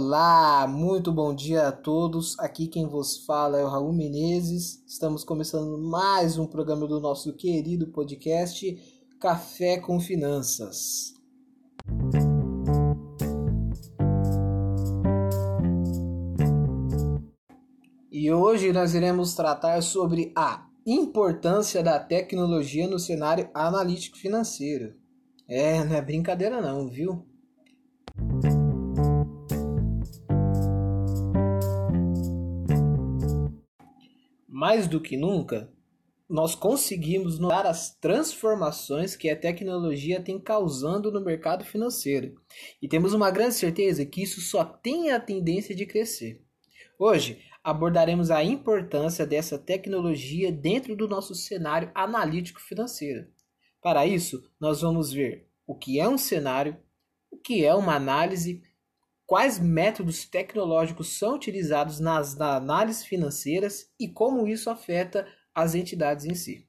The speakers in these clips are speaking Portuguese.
Olá, muito bom dia a todos. Aqui quem vos fala é o Raul Menezes. Estamos começando mais um programa do nosso querido podcast Café com Finanças. E hoje nós iremos tratar sobre a importância da tecnologia no cenário analítico financeiro. É, não é brincadeira não, viu? Mais do que nunca, nós conseguimos notar as transformações que a tecnologia tem causando no mercado financeiro. E temos uma grande certeza que isso só tem a tendência de crescer. Hoje, abordaremos a importância dessa tecnologia dentro do nosso cenário analítico financeiro. Para isso, nós vamos ver o que é um cenário, o que é uma análise quais métodos tecnológicos são utilizados nas análises financeiras e como isso afeta as entidades em si.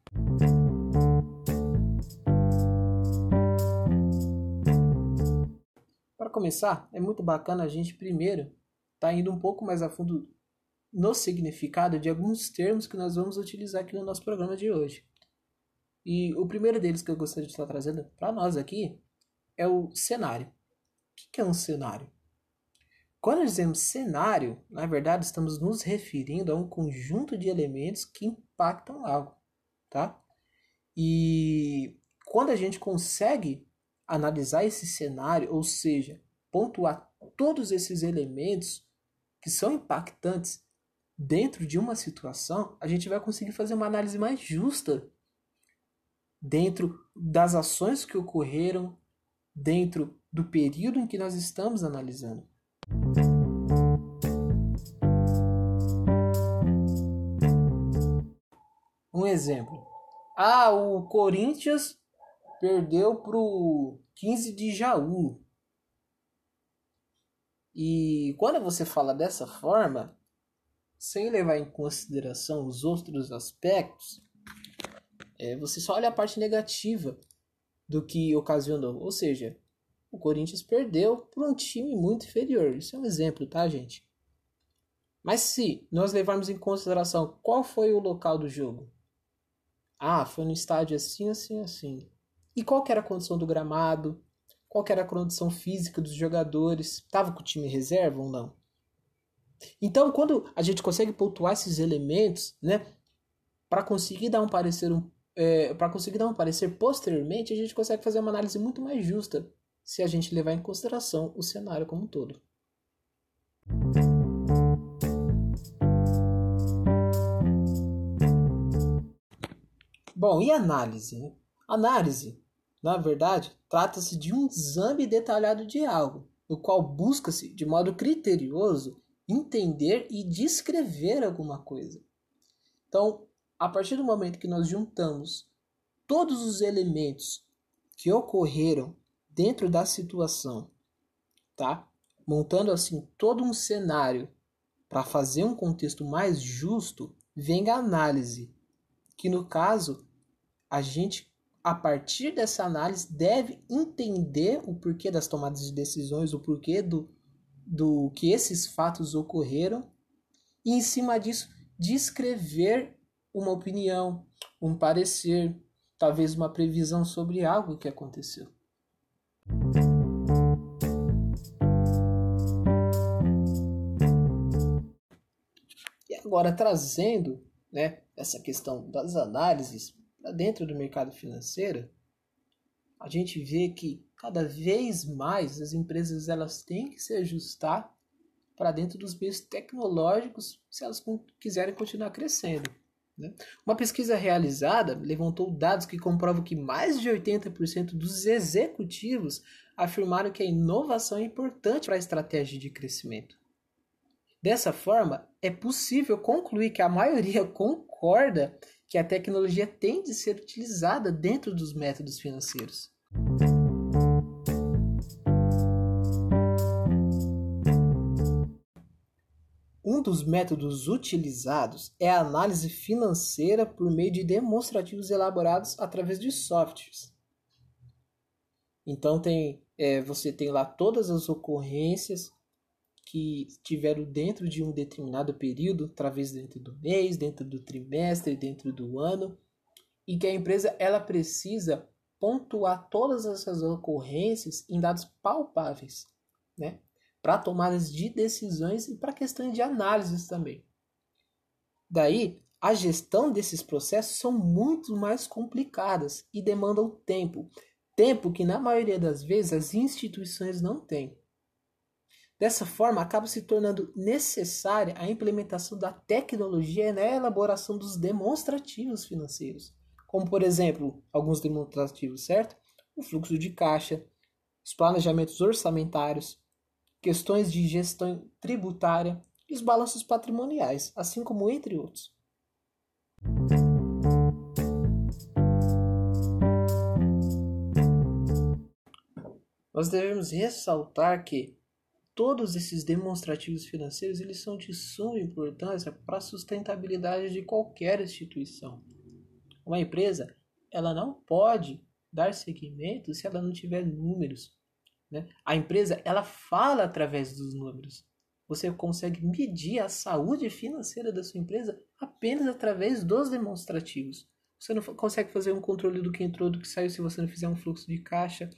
Para começar, é muito bacana a gente primeiro estar tá indo um pouco mais a fundo no significado de alguns termos que nós vamos utilizar aqui no nosso programa de hoje. E o primeiro deles que eu gostaria de estar trazendo para nós aqui é o cenário. O que é um cenário? Quando dizemos cenário, na verdade estamos nos referindo a um conjunto de elementos que impactam algo, tá? E quando a gente consegue analisar esse cenário, ou seja, pontuar todos esses elementos que são impactantes dentro de uma situação, a gente vai conseguir fazer uma análise mais justa dentro das ações que ocorreram, dentro do período em que nós estamos analisando. Um exemplo. Ah, o Corinthians perdeu pro 15 de Jaú. E quando você fala dessa forma, sem levar em consideração os outros aspectos, é, você só olha a parte negativa do que ocasionou. Ou seja, o Corinthians perdeu por um time muito inferior. Isso é um exemplo, tá, gente? Mas se nós levarmos em consideração qual foi o local do jogo, ah, foi no estádio assim, assim, assim. E qual era a condição do gramado? Qual era a condição física dos jogadores? Tava com o time reserva ou não? Então, quando a gente consegue pontuar esses elementos, né, para conseguir dar um parecer um, é, para conseguir dar um parecer posteriormente, a gente consegue fazer uma análise muito mais justa se a gente levar em consideração o cenário como um todo. Bom, e análise? Análise, na verdade, trata-se de um exame detalhado de algo, no qual busca-se, de modo criterioso, entender e descrever alguma coisa. Então, a partir do momento que nós juntamos todos os elementos que ocorreram dentro da situação, tá? Montando assim todo um cenário para fazer um contexto mais justo, vem a análise, que no caso a gente a partir dessa análise deve entender o porquê das tomadas de decisões, o porquê do, do que esses fatos ocorreram e em cima disso descrever uma opinião, um parecer, talvez uma previsão sobre algo que aconteceu. E agora trazendo né, essa questão das análises para dentro do mercado financeiro, a gente vê que cada vez mais as empresas elas têm que se ajustar para dentro dos meios tecnológicos se elas quiserem continuar crescendo. Né? Uma pesquisa realizada levantou dados que comprovam que mais de 80% dos executivos afirmaram que a inovação é importante para a estratégia de crescimento. Dessa forma, é possível concluir que a maioria concorda que a tecnologia tem de ser utilizada dentro dos métodos financeiros. Um dos métodos utilizados é a análise financeira por meio de demonstrativos elaborados através de softwares. Então tem, é, você tem lá todas as ocorrências que tiveram dentro de um determinado período, talvez dentro do mês, dentro do trimestre, dentro do ano, e que a empresa ela precisa pontuar todas essas ocorrências em dados palpáveis, né? Para tomadas de decisões e para questões de análises também. Daí, a gestão desses processos são muito mais complicadas e demandam tempo, tempo que na maioria das vezes as instituições não têm. Dessa forma, acaba se tornando necessária a implementação da tecnologia na elaboração dos demonstrativos financeiros, como por exemplo, alguns demonstrativos, certo? O fluxo de caixa, os planejamentos orçamentários, questões de gestão tributária e os balanços patrimoniais, assim como entre outros. Nós devemos ressaltar que todos esses demonstrativos financeiros eles são de suma importância para a sustentabilidade de qualquer instituição. Uma empresa ela não pode dar seguimento se ela não tiver números. Né? A empresa ela fala através dos números. Você consegue medir a saúde financeira da sua empresa apenas através dos demonstrativos. Você não consegue fazer um controle do que entrou, do que saiu se você não fizer um fluxo de caixa.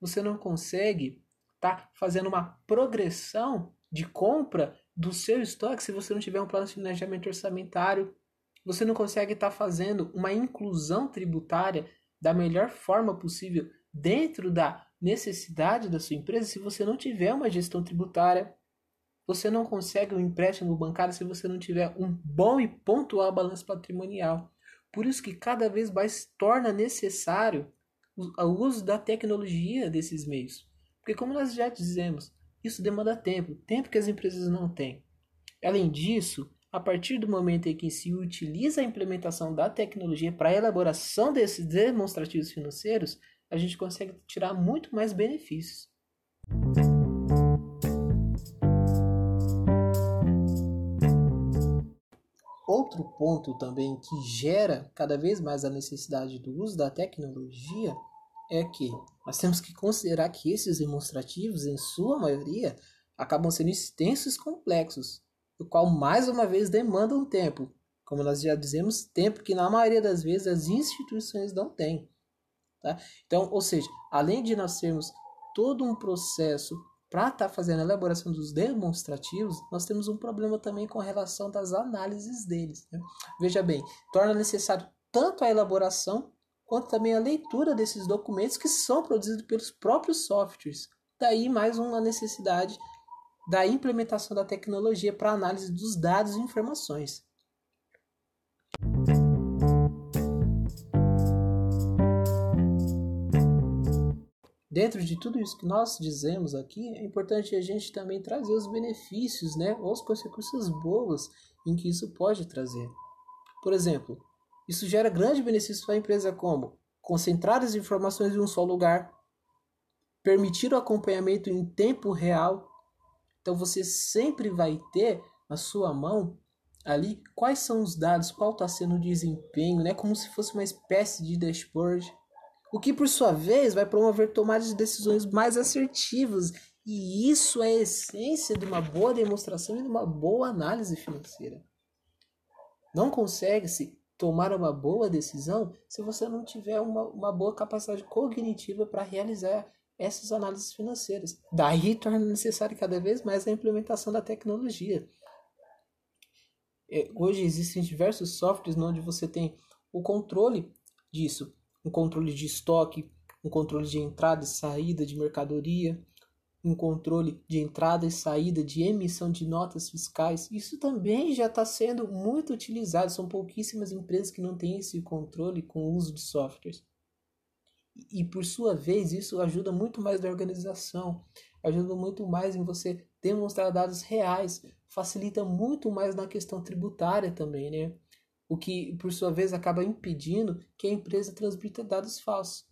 Você não consegue tá fazendo uma progressão de compra do seu estoque se você não tiver um plano de planejamento orçamentário. Você não consegue estar tá fazendo uma inclusão tributária da melhor forma possível dentro da necessidade da sua empresa se você não tiver uma gestão tributária. Você não consegue um empréstimo bancário se você não tiver um bom e pontual balanço patrimonial. Por isso que cada vez mais torna necessário o uso da tecnologia desses meios. Porque, como nós já dizemos, isso demanda tempo, tempo que as empresas não têm. Além disso, a partir do momento em que se utiliza a implementação da tecnologia para a elaboração desses demonstrativos financeiros, a gente consegue tirar muito mais benefícios. Outro ponto também que gera cada vez mais a necessidade do uso da tecnologia é que nós temos que considerar que esses demonstrativos, em sua maioria, acabam sendo extensos e complexos, o qual mais uma vez demandam tempo, como nós já dizemos, tempo que na maioria das vezes as instituições não têm. Tá? Então, ou seja, além de nós termos todo um processo para estar tá fazendo a elaboração dos demonstrativos, nós temos um problema também com relação das análises deles. Né? Veja bem, torna necessário tanto a elaboração quanto também a leitura desses documentos que são produzidos pelos próprios softwares. Daí mais uma necessidade da implementação da tecnologia para análise dos dados e informações. Dentro de tudo isso que nós dizemos aqui, é importante a gente também trazer os benefícios, né, ou as consequências boas em que isso pode trazer. Por exemplo, isso gera grande benefício para a empresa como concentrar as informações em um só lugar, permitir o acompanhamento em tempo real. Então você sempre vai ter na sua mão ali quais são os dados, qual está sendo o desempenho, né? como se fosse uma espécie de dashboard. O que por sua vez vai promover tomadas de decisões mais assertivas. E isso é a essência de uma boa demonstração e de uma boa análise financeira. Não consegue-se tomar uma boa decisão se você não tiver uma, uma boa capacidade cognitiva para realizar essas análises financeiras. Daí torna necessário cada vez mais a implementação da tecnologia. É, hoje existem diversos softwares onde você tem o controle disso, um controle de estoque, um controle de entrada e saída de mercadoria, um controle de entrada e saída de emissão de notas fiscais. Isso também já está sendo muito utilizado. São pouquíssimas empresas que não têm esse controle com o uso de softwares. E por sua vez, isso ajuda muito mais na organização, ajuda muito mais em você demonstrar dados reais, facilita muito mais na questão tributária também, né? O que por sua vez acaba impedindo que a empresa transmita dados falsos.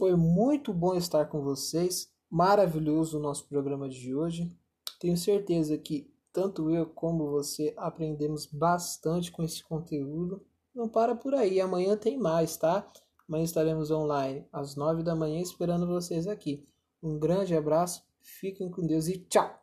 Foi muito bom estar com vocês. Maravilhoso o nosso programa de hoje. Tenho certeza que tanto eu como você aprendemos bastante com esse conteúdo. Não para por aí, amanhã tem mais, tá? Amanhã estaremos online às nove da manhã esperando vocês aqui. Um grande abraço, fiquem com Deus e tchau!